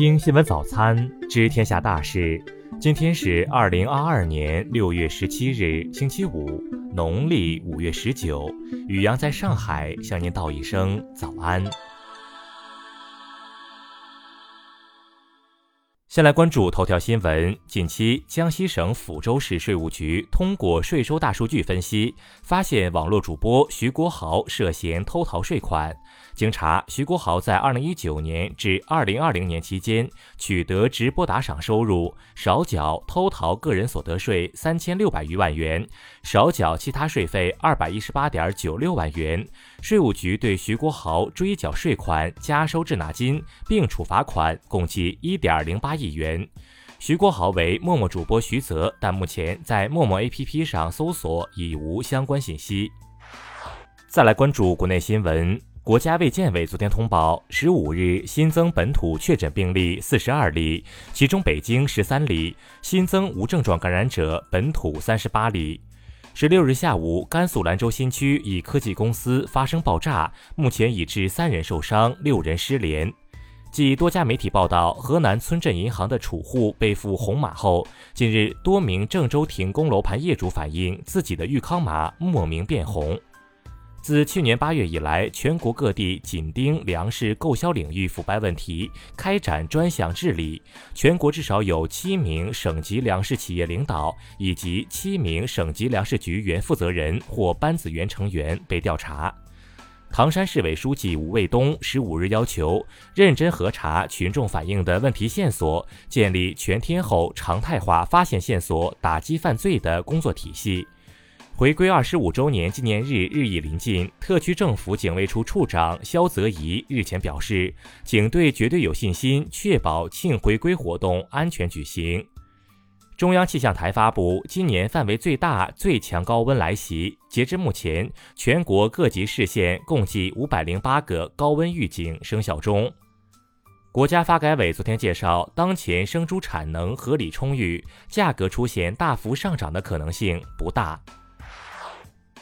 听新闻早餐，知天下大事。今天是二零二二年六月十七日，星期五，农历五月十九。雨阳在上海向您道一声早安。先来关注头条新闻。近期，江西省抚州市税务局通过税收大数据分析，发现网络主播徐国豪涉嫌偷逃税款。经查，徐国豪在2019年至2020年期间取得直播打赏收入，少缴偷逃个人所得税三千六百余万元，少缴其他税费二百一十八点九六万元。税务局对徐国豪追缴税款、加收滞纳金，并处罚款共计一点零八亿元。徐国豪为陌陌主播徐泽，但目前在陌陌 APP 上搜索已无相关信息。再来关注国内新闻，国家卫健委昨天通报，十五日新增本土确诊病例四十二例，其中北京十三例，新增无症状感染者本土三十八例。十六日下午，甘肃兰州新区一科技公司发生爆炸，目前已致三人受伤，六人失联。继多家媒体报道河南村镇银行的储户被附红码后，近日多名郑州停工楼盘业主反映自己的裕康码莫名变红。自去年八月以来，全国各地紧盯粮食购销领域腐败问题，开展专项治理。全国至少有七名省级粮食企业领导以及七名省级粮食局原负责人或班子原成员被调查。唐山市委书记吴卫东十五日要求认真核查群众反映的问题线索，建立全天候、常态化发现线索、打击犯罪的工作体系。回归二十五周年纪念日日益临近，特区政府警卫处处长肖泽怡日前表示，警队绝对有信心确保庆回归活动安全举行。中央气象台发布，今年范围最大、最强高温来袭。截至目前，全国各级市县共计五百零八个高温预警生效中。国家发改委昨天介绍，当前生猪产能合理充裕，价格出现大幅上涨的可能性不大。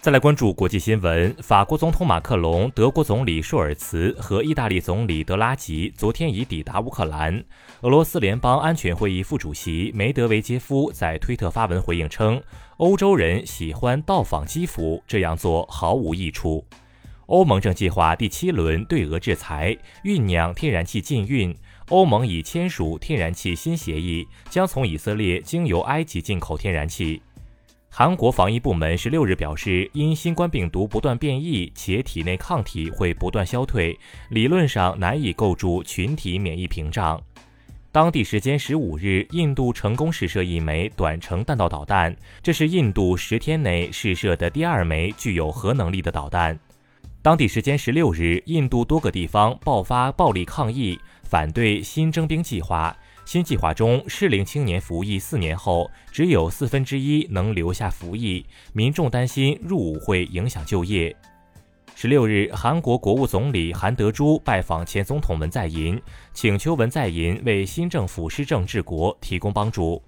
再来关注国际新闻，法国总统马克龙、德国总理舒尔茨和意大利总理德拉吉昨天已抵达乌克兰。俄罗斯联邦安全会议副主席梅德韦杰夫在推特发文回应称：“欧洲人喜欢到访基辅，这样做毫无益处。”欧盟正计划第七轮对俄制裁，酝酿天然气禁运。欧盟已签署天然气新协议，将从以色列经由埃及进口天然气。韩国防疫部门十六日表示，因新冠病毒不断变异，且体内抗体会不断消退，理论上难以构筑群体免疫屏障。当地时间十五日，印度成功试射一枚短程弹道导弹，这是印度十天内试射的第二枚具有核能力的导弹。当地时间十六日，印度多个地方爆发暴力抗议，反对新征兵计划。新计划中，适龄青年服役四年后，只有四分之一能留下服役，民众担心入伍会影响就业。十六日，韩国国务总理韩德洙拜访前总统文在寅，请求文在寅为新政府施政治国提供帮助。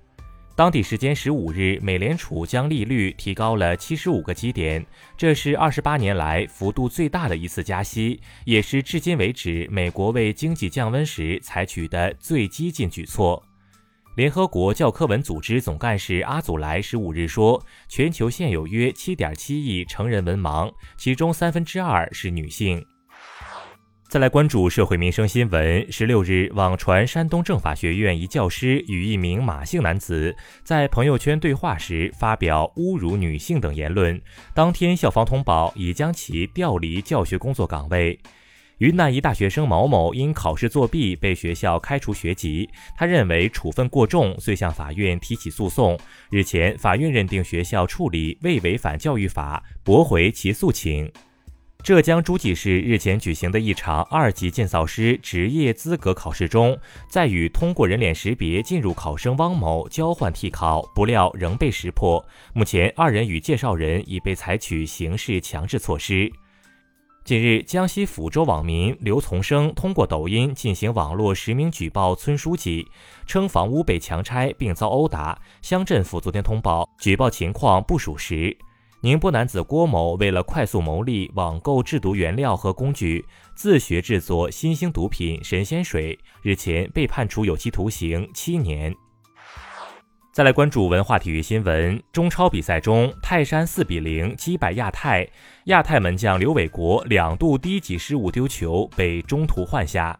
当地时间十五日，美联储将利率提高了七十五个基点，这是二十八年来幅度最大的一次加息，也是至今为止美国为经济降温时采取的最激进举措。联合国教科文组织总干事阿祖莱十五日说，全球现有约七点七亿成人文盲，其中三分之二是女性。再来关注社会民生新闻。十六日，网传山东政法学院一教师与一名马姓男子在朋友圈对话时发表侮辱女性等言论，当天校方通报已将其调离教学工作岗位。云南一大学生毛某因考试作弊被学校开除学籍，他认为处分过重，遂向法院提起诉讼。日前，法院认定学校处理未违反教育法，驳回其诉请。浙江诸暨市日前举行的一场二级建造师职业资格考试中，在与通过人脸识别进入考生汪某交换替考，不料仍被识破。目前，二人与介绍人已被采取刑事强制措施。近日，江西抚州网民刘从生通过抖音进行网络实名举报村书记，称房屋被强拆并遭殴打。乡政府昨天通报，举报情况不属实。宁波男子郭某为了快速牟利，网购制毒原料和工具，自学制作新兴毒品神仙水，日前被判处有期徒刑七年。再来关注文化体育新闻，中超比赛中，泰山四比零击败亚泰，亚泰门将刘伟国两度低级失误丢球，被中途换下。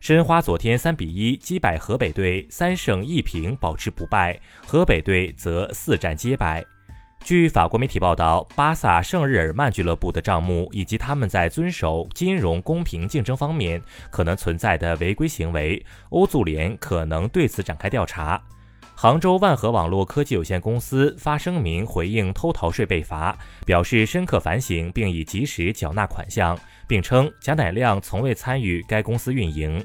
申花昨天三比一击败河北队，三胜一平保持不败，河北队则四战皆败。据法国媒体报道，巴萨圣日耳曼俱乐部的账目以及他们在遵守金融公平竞争方面可能存在的违规行为，欧足联可能对此展开调查。杭州万和网络科技有限公司发声明回应偷逃税被罚，表示深刻反省并已及时缴纳款项，并称贾乃亮从未参与该公司运营。